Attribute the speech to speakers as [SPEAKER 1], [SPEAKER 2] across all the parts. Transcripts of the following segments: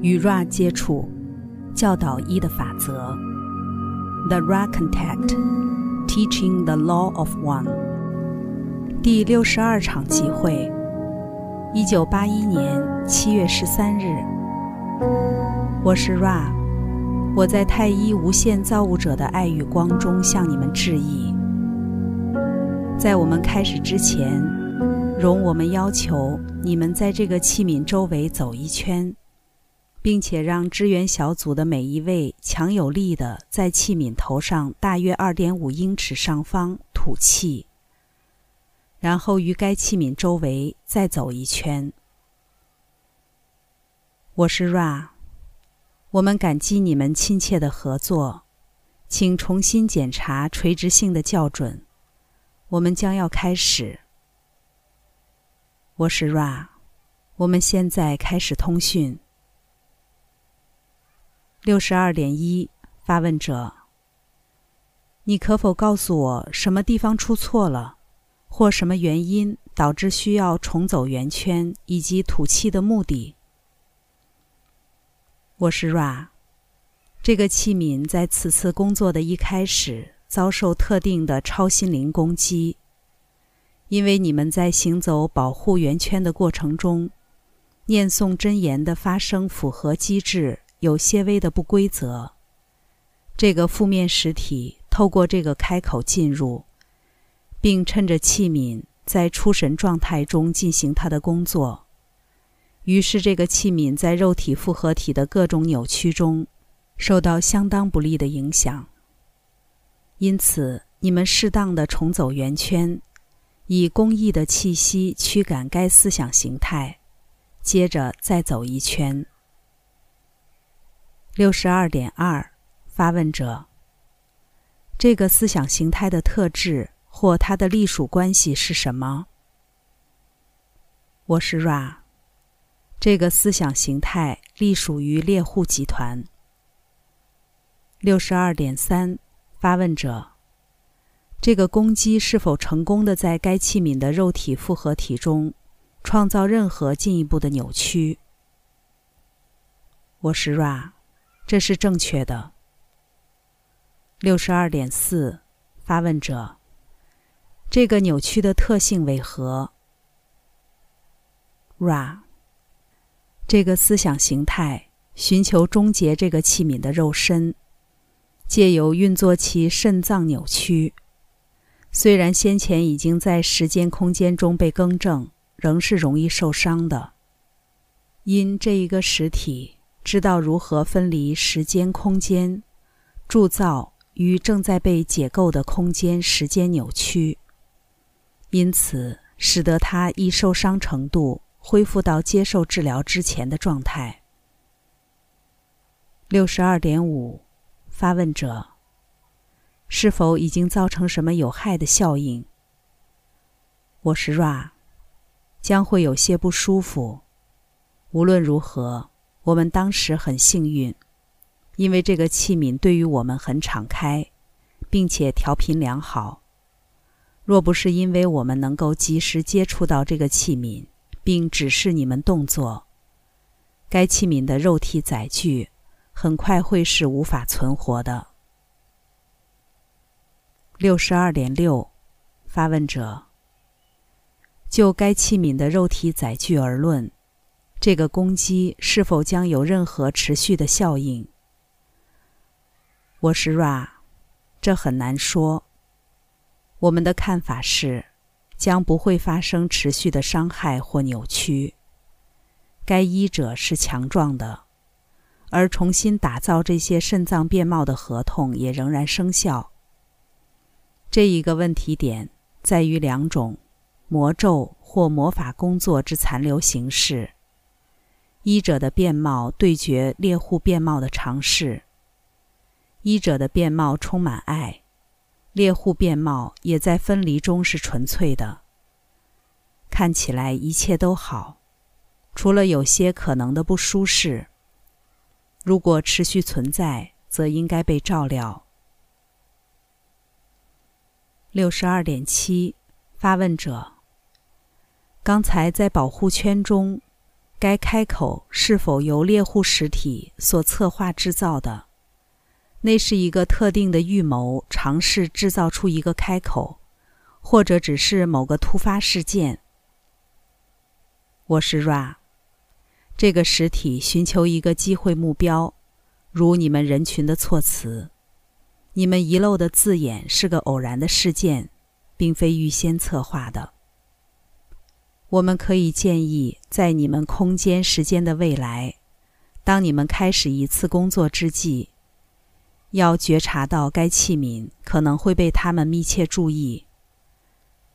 [SPEAKER 1] 与 Ra 接触，教导一的法则。The Ra Contact, Teaching the Law of One。第六十二场集会，一九八一年七月十三日。我是 Ra，我在太一无限造物者的爱与光中向你们致意。在我们开始之前，容我们要求你们在这个器皿周围走一圈。并且让支援小组的每一位强有力的在器皿头上大约二点五英尺上方吐气，然后于该器皿周围再走一圈。我是 Ra，我们感激你们亲切的合作，请重新检查垂直性的校准。我们将要开始。我是 Ra，我们现在开始通讯。六十二点一，发问者，你可否告诉我什么地方出错了，或什么原因导致需要重走圆圈以及吐气的目的？我是 Ra，这个器皿在此次工作的一开始遭受特定的超心灵攻击，因为你们在行走保护圆圈的过程中，念诵真言的发生符合机制。有些微的不规则。这个负面实体透过这个开口进入，并趁着器皿在出神状态中进行它的工作。于是，这个器皿在肉体复合体的各种扭曲中受到相当不利的影响。因此，你们适当的重走圆圈，以公益的气息驱赶该思想形态，接着再走一圈。六十二点二，发问者。这个思想形态的特质或它的隶属关系是什么？我是 Ra。这个思想形态隶属于猎户集团。六十二点三，发问者。这个攻击是否成功的在该器皿的肉体复合体中创造任何进一步的扭曲？我是 Ra。这是正确的。六十二点四，发问者。这个扭曲的特性为何？Ra。这个思想形态寻求终结这个器皿的肉身，借由运作其肾脏扭曲。虽然先前已经在时间空间中被更正，仍是容易受伤的。因这一个实体。知道如何分离时间、空间、铸造与正在被解构的空间、时间扭曲，因此使得他易受伤程度恢复到接受治疗之前的状态。六十二点五，发问者：是否已经造成什么有害的效应？我是 Ra，将会有些不舒服。无论如何。我们当时很幸运，因为这个器皿对于我们很敞开，并且调频良好。若不是因为我们能够及时接触到这个器皿，并指示你们动作，该器皿的肉体载具很快会是无法存活的。六十二点六，发问者。就该器皿的肉体载具而论。这个攻击是否将有任何持续的效应？我是 Ra，这很难说。我们的看法是，将不会发生持续的伤害或扭曲。该医者是强壮的，而重新打造这些肾脏变貌的合同也仍然生效。这一个问题点在于两种魔咒或魔法工作之残留形式。医者的变貌对决猎户变貌的尝试。医者的变貌充满爱，猎户变貌也在分离中是纯粹的。看起来一切都好，除了有些可能的不舒适。如果持续存在，则应该被照料。六十二点七，发问者。刚才在保护圈中。该开口是否由猎户实体所策划制造的？那是一个特定的预谋，尝试制造出一个开口，或者只是某个突发事件。我是 Ra，这个实体寻求一个机会目标，如你们人群的措辞。你们遗漏的字眼是个偶然的事件，并非预先策划的。我们可以建议，在你们空间时间的未来，当你们开始一次工作之际，要觉察到该器皿可能会被他们密切注意。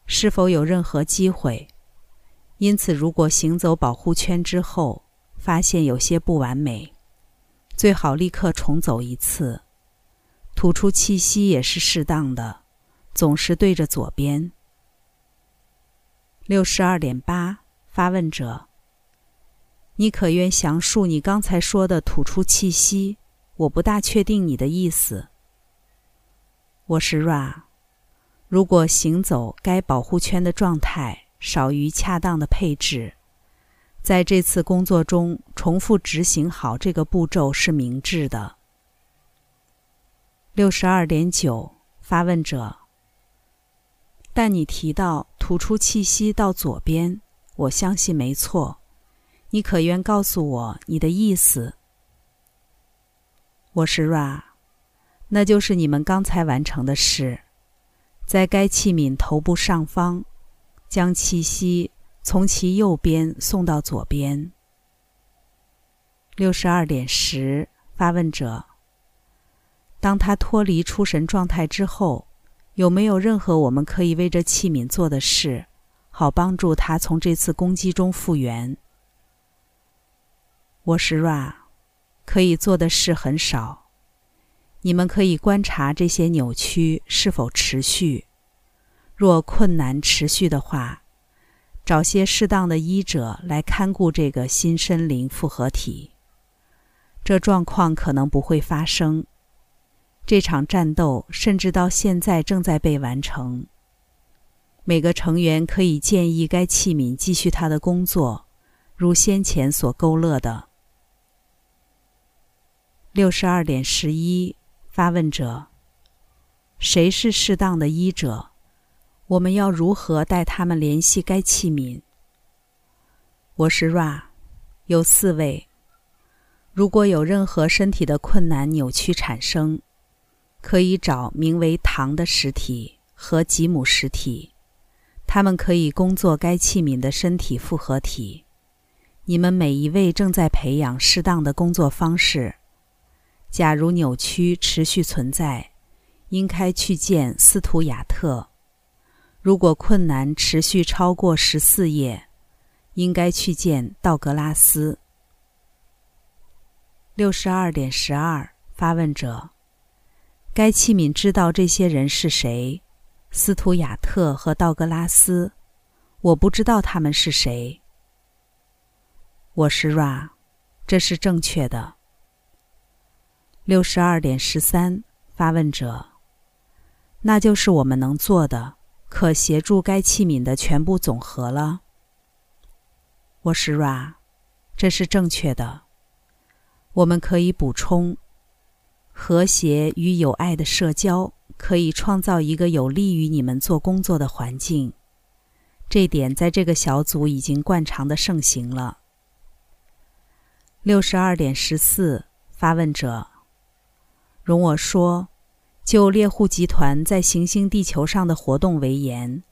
[SPEAKER 1] 是否有任何机会？因此，如果行走保护圈之后发现有些不完美，最好立刻重走一次。吐出气息也是适当的，总是对着左边。六十二点八，发问者，你可愿详述你刚才说的吐出气息？我不大确定你的意思。我是 Ra，如果行走该保护圈的状态少于恰当的配置，在这次工作中重复执行好这个步骤是明智的。六十二点九，发问者。但你提到吐出气息到左边，我相信没错。你可愿告诉我你的意思？我是 Ra，那就是你们刚才完成的事，在该器皿头部上方，将气息从其右边送到左边。六十二点十，发问者。当他脱离出神状态之后。有没有任何我们可以为这器皿做的事，好帮助他从这次攻击中复原？我是 Ra，可以做的事很少。你们可以观察这些扭曲是否持续。若困难持续的话，找些适当的医者来看顾这个新身灵复合体。这状况可能不会发生。这场战斗甚至到现在正在被完成。每个成员可以建议该器皿继续他的工作，如先前所勾勒的。六十二点十一，发问者：谁是适当的医者？我们要如何带他们联系该器皿？我是 Ra，有四位。如果有任何身体的困难扭曲产生。可以找名为糖的实体和吉姆实体，他们可以工作该器皿的身体复合体。你们每一位正在培养适当的工作方式。假如扭曲持续存在，应该去见斯图亚特；如果困难持续超过十四页，应该去见道格拉斯。六十二点十二，发问者。该器皿知道这些人是谁，斯图亚特和道格拉斯。我不知道他们是谁。我是 Ra，这是正确的。六十二点十三，发问者。那就是我们能做的，可协助该器皿的全部总和了。我是 Ra，这是正确的。我们可以补充。和谐与有爱的社交可以创造一个有利于你们做工作的环境，这点在这个小组已经惯常的盛行了。六十二点十四，发问者，容我说，就猎户集团在行星地球上的活动为言，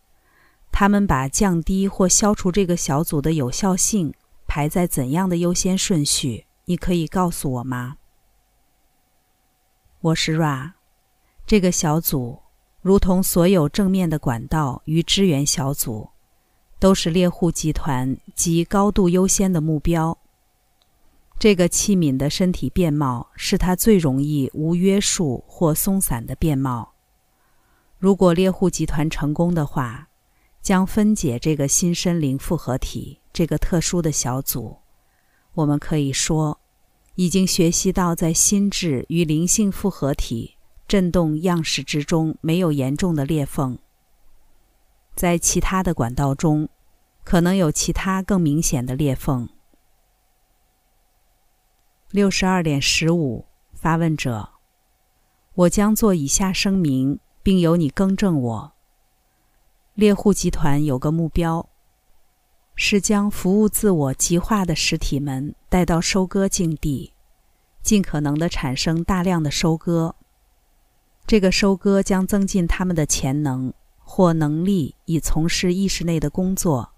[SPEAKER 1] 他们把降低或消除这个小组的有效性排在怎样的优先顺序？你可以告诉我吗？我是 Ra，这个小组如同所有正面的管道与支援小组，都是猎户集团及高度优先的目标。这个器皿的身体变貌是它最容易无约束或松散的变貌。如果猎户集团成功的话，将分解这个新森林复合体这个特殊的小组。我们可以说。已经学习到，在心智与灵性复合体振动样式之中没有严重的裂缝。在其他的管道中，可能有其他更明显的裂缝。六十二点十五，发问者：我将做以下声明，并由你更正我。猎户集团有个目标，是将服务自我极化的实体们带到收割境地，尽可能的产生大量的收割。这个收割将增进他们的潜能或能力，以从事意识内的工作。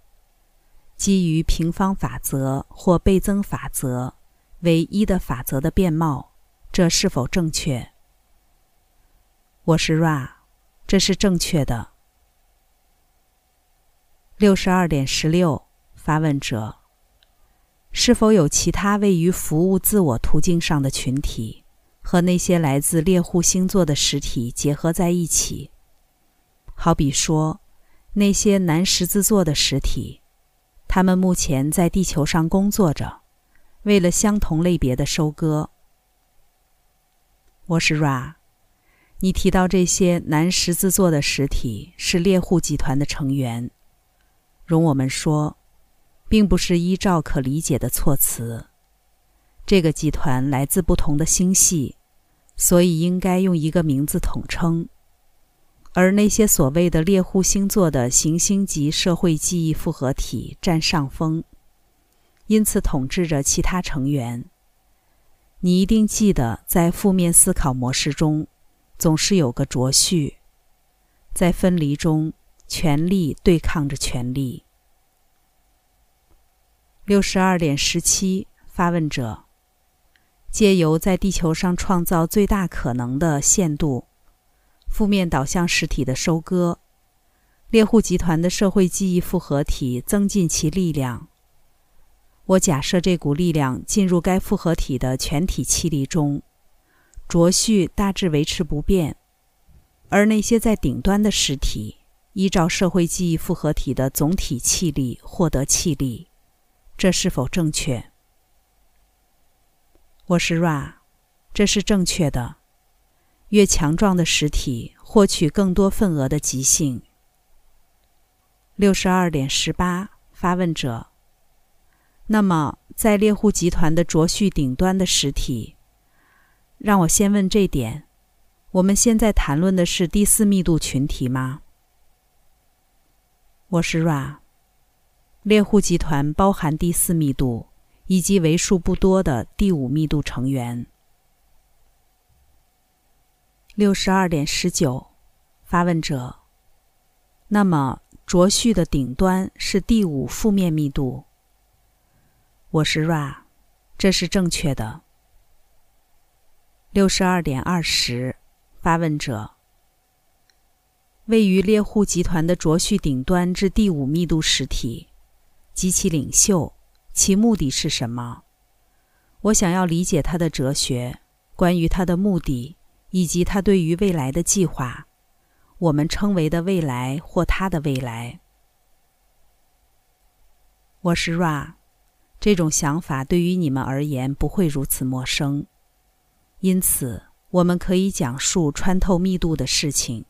[SPEAKER 1] 基于平方法则或倍增法则为一的法则的变貌，这是否正确？我是 Ra，这是正确的。六十二点十六，发问者：是否有其他位于服务自我途径上的群体，和那些来自猎户星座的实体结合在一起？好比说，那些南十字座的实体，他们目前在地球上工作着，为了相同类别的收割。我是 Ra，你提到这些南十字座的实体是猎户集团的成员。容我们说，并不是依照可理解的措辞。这个集团来自不同的星系，所以应该用一个名字统称。而那些所谓的猎户星座的行星级社会记忆复合体占上风，因此统治着其他成员。你一定记得，在负面思考模式中，总是有个卓序，在分离中。权力对抗着权力。六十二点十七，发问者：借由在地球上创造最大可能的限度，负面导向实体的收割，猎户集团的社会记忆复合体增进其力量。我假设这股力量进入该复合体的全体气力中，浊序大致维持不变，而那些在顶端的实体。依照社会记忆复合体的总体气力获得气力，这是否正确？我是 Ra，这是正确的。越强壮的实体获取更多份额的极性。六十二点十八，发问者。那么，在猎户集团的卓序顶端的实体，让我先问这点：我们现在谈论的是第四密度群体吗？我是 Ra，猎户集团包含第四密度以及为数不多的第五密度成员。六十二点十九，发问者。那么卓序的顶端是第五负面密度。我是 Ra，这是正确的。六十二点二十，发问者。位于猎户集团的卓序顶端之第五密度实体及其领袖，其目的是什么？我想要理解他的哲学，关于他的目的以及他对于未来的计划，我们称为的未来或他的未来。我是 Ra，这种想法对于你们而言不会如此陌生，因此我们可以讲述穿透密度的事情。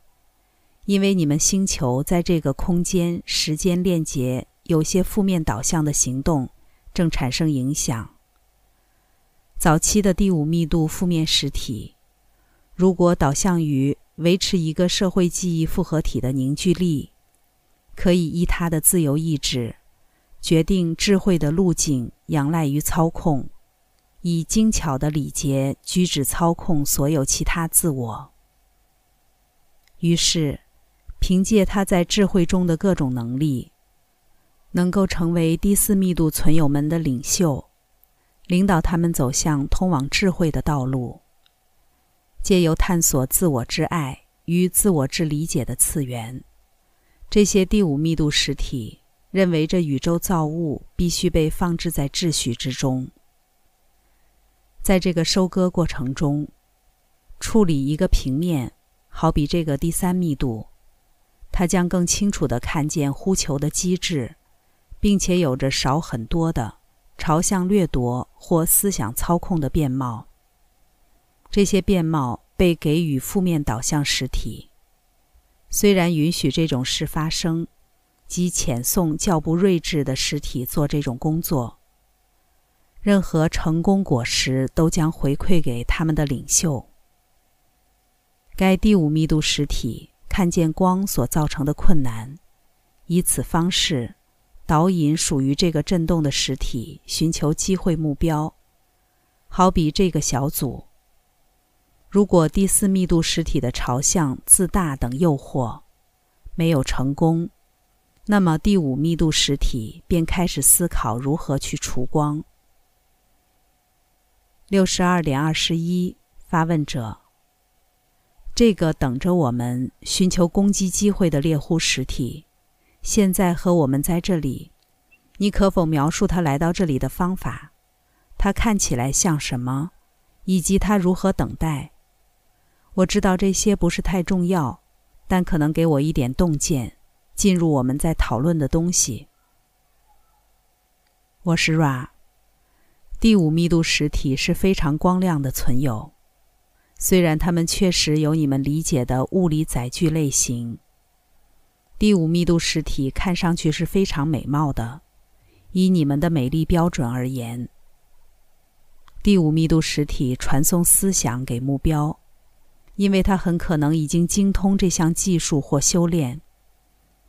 [SPEAKER 1] 因为你们星球在这个空间时间链接有些负面导向的行动正产生影响。早期的第五密度负面实体，如果导向于维持一个社会记忆复合体的凝聚力，可以依他的自由意志决定智慧的路径，仰赖于操控，以精巧的礼节举止操控所有其他自我。于是。凭借他在智慧中的各种能力，能够成为第四密度存有们的领袖，领导他们走向通往智慧的道路。借由探索自我之爱与自我之理解的次元，这些第五密度实体认为这宇宙造物必须被放置在秩序之中。在这个收割过程中，处理一个平面，好比这个第三密度。他将更清楚地看见呼求的机制，并且有着少很多的朝向掠夺或思想操控的变貌。这些变貌被给予负面导向实体，虽然允许这种事发生，即遣送较不睿智的实体做这种工作。任何成功果实都将回馈给他们的领袖。该第五密度实体看见光所造成的困难，以此方式导引属于这个震动的实体寻求机会目标。好比这个小组，如果第四密度实体的朝向、自大等诱惑没有成功，那么第五密度实体便开始思考如何去除光。六十二点二十一，发问者：这个等着我们寻求攻击机会的猎户实体，现在和我们在这里，你可否描述他来到这里的方法？他看起来像什么，以及他如何等待？我知道这些不是太重要，但可能给我一点洞见，进入我们在讨论的东西。我是 Ra。第五密度实体是非常光亮的存有，虽然它们确实有你们理解的物理载具类型。第五密度实体看上去是非常美貌的，以你们的美丽标准而言。第五密度实体传送思想给目标，因为它很可能已经精通这项技术或修炼。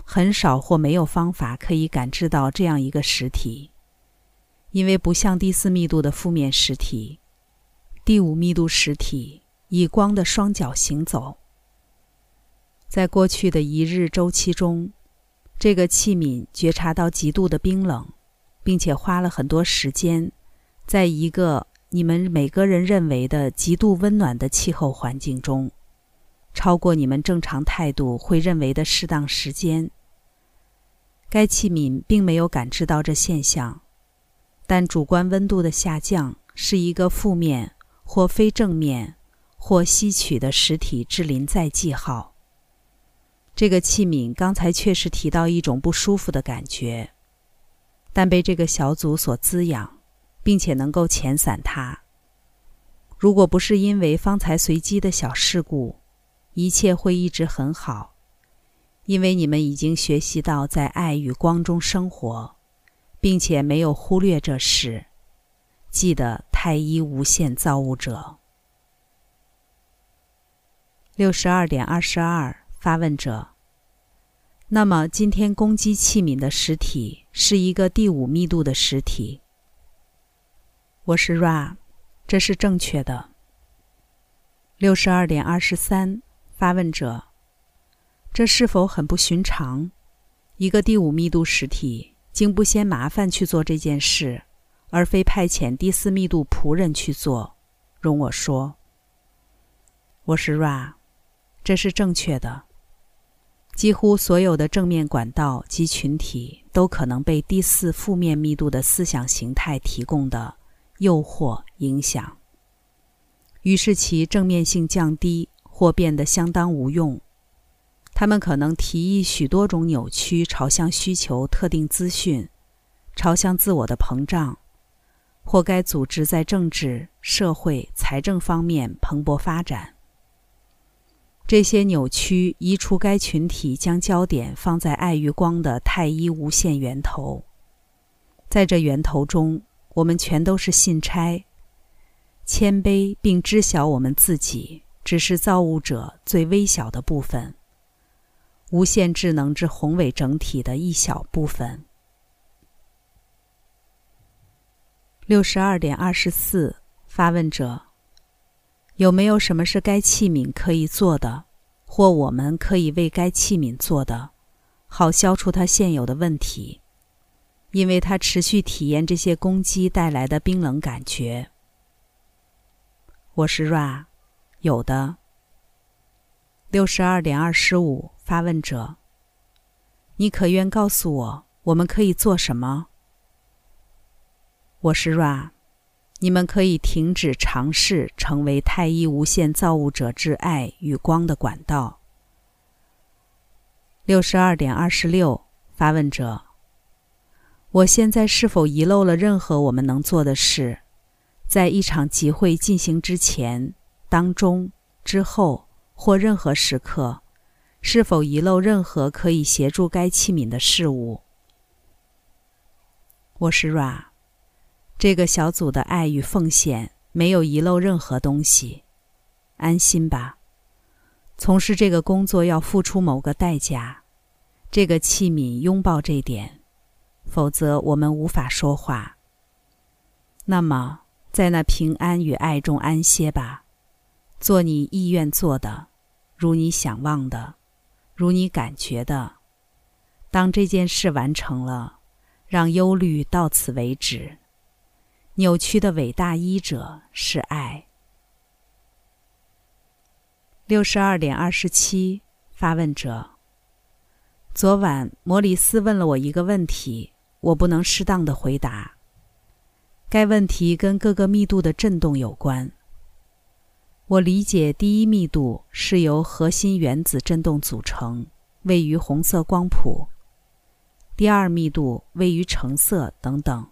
[SPEAKER 1] 很少或没有方法可以感知到这样一个实体。因为不像第四密度的负面实体，第五密度实体以光的双脚行走。在过去的一日周期中，这个器皿觉察到极度的冰冷，并且花了很多时间，在一个你们每个人认为的极度温暖的气候环境中，超过你们正常态度会认为的适当时间。该器皿并没有感知到这现象。但主观温度的下降是一个负面或非正面或吸取的实体之临在记号。这个器皿刚才确实提到一种不舒服的感觉，但被这个小组所滋养，并且能够遣散它。如果不是因为方才随机的小事故，一切会一直很好，因为你们已经学习到在爱与光中生活。并且没有忽略这事。记得太一无限造物者。六十二点二十二，发问者。那么今天攻击器皿的实体是一个第五密度的实体。我是 Ra，这是正确的。六十二点二十三，发问者。这是否很不寻常？一个第五密度实体。竟不嫌麻烦去做这件事，而非派遣第四密度仆人去做。容我说，我是 Ra，这是正确的。几乎所有的正面管道及群体都可能被第四负面密度的思想形态提供的诱惑影响，于是其正面性降低或变得相当无用。他们可能提议许多种扭曲朝向需求特定资讯，朝向自我的膨胀，或该组织在政治、社会、财政方面蓬勃发展。这些扭曲移除该群体将焦点放在爱与光的太一无限源头，在这源头中，我们全都是信差，谦卑并知晓我们自己只是造物者最微小的部分。无限智能之宏伟整体的一小部分。六十二点二十四，发问者：有没有什么是该器皿可以做的，或我们可以为该器皿做的，好消除它现有的问题？因为它持续体验这些攻击带来的冰冷感觉。我是 Ra，有的。六十二点二十五。发问者，你可愿告诉我，我们可以做什么？我是 Ra，你们可以停止尝试成为太一无限造物者之爱与光的管道。六十二点二十六，发问者，我现在是否遗漏了任何我们能做的事？在一场集会进行之前、当中、之后或任何时刻？是否遗漏任何可以协助该器皿的事物？我是 Ra，这个小组的爱与奉献没有遗漏任何东西，安心吧。从事这个工作要付出某个代价，这个器皿拥抱这点，否则我们无法说话。那么，在那平安与爱中安歇吧，做你意愿做的，如你想望的，如你感觉的。当这件事完成了，让忧虑到此为止。扭曲的伟大医者是爱。六十二点二十七，发问者。昨晚摩里斯问了我一个问题，我不能适当的回答。该问题跟各个密度的振动有关。我理解第一密度是由核心原子振动组成，位于红色光谱。第二密度位于橙色等等，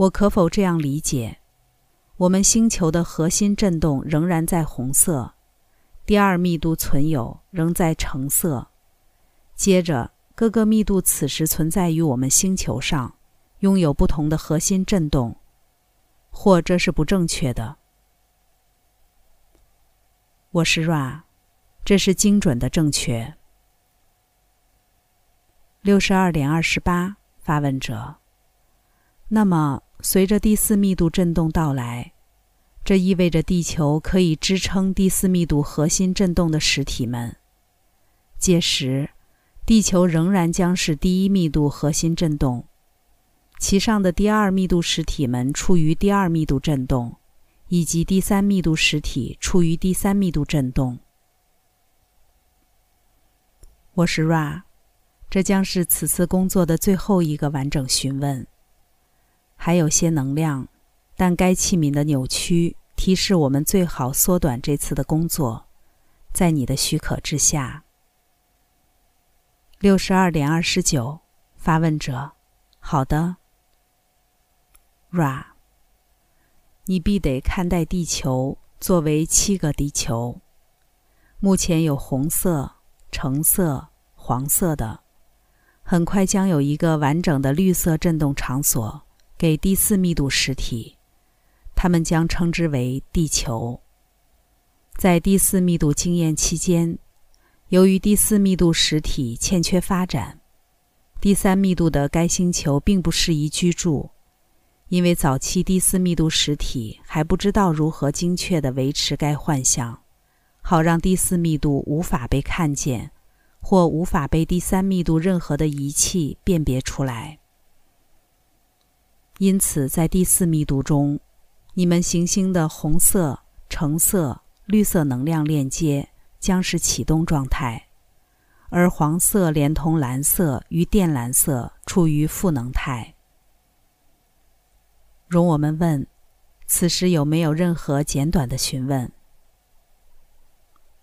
[SPEAKER 1] 我可否这样理解？我们星球的核心振动仍然在红色，第二密度存有仍在橙色。接着，各个密度此时存在于我们星球上，拥有不同的核心振动，或这是不正确的。我是 Ra，这是精准的正确。六十二点二十八，发问者。那么，随着第四密度振动到来，这意味着地球可以支撑第四密度核心振动的实体们。届时，地球仍然将是第一密度核心振动，其上的第二密度实体们处于第二密度振动，以及第三密度实体处于第三密度振动。我是 Ra。这将是此次工作的最后一个完整询问。还有些能量，但该器皿的扭曲提示我们最好缩短这次的工作，在你的许可之下。六十二点二十九，发问者：好的，Ra，你必得看待地球作为七个地球，目前有红色、橙色、黄色的。很快将有一个完整的绿色振动场所给第四密度实体，他们将称之为地球。在第四密度经验期间，由于第四密度实体欠缺发展，第三密度的该星球并不适宜居住，因为早期第四密度实体还不知道如何精确地维持该幻象，好让第四密度无法被看见。或无法被第三密度任何的仪器辨别出来，因此在第四密度中，你们行星的红色、橙色、绿色能量链接将是启动状态，而黄色连同蓝色与靛蓝色处于负能态。容我们问：此时有没有任何简短的询问？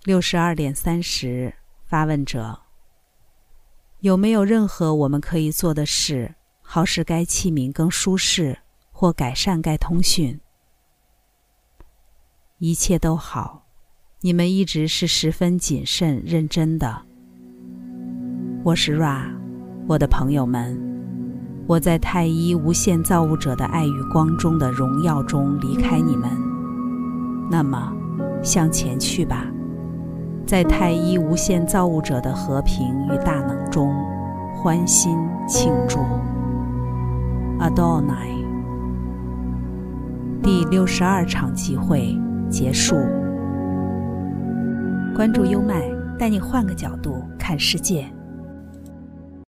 [SPEAKER 1] 六十二点三十。发问者：有没有任何我们可以做的事，好使该器皿更舒适，或改善该通讯？一切都好，你们一直是十分谨慎认真的。我是 Ra，我的朋友们，我在太一无限造物者的爱与光中的荣耀中离开你们。那么，向前去吧。在太一无限造物者的和平与大能中，欢欣庆祝。Adonai。第六十二场集会结束。关注优麦，带你换个角度看世界。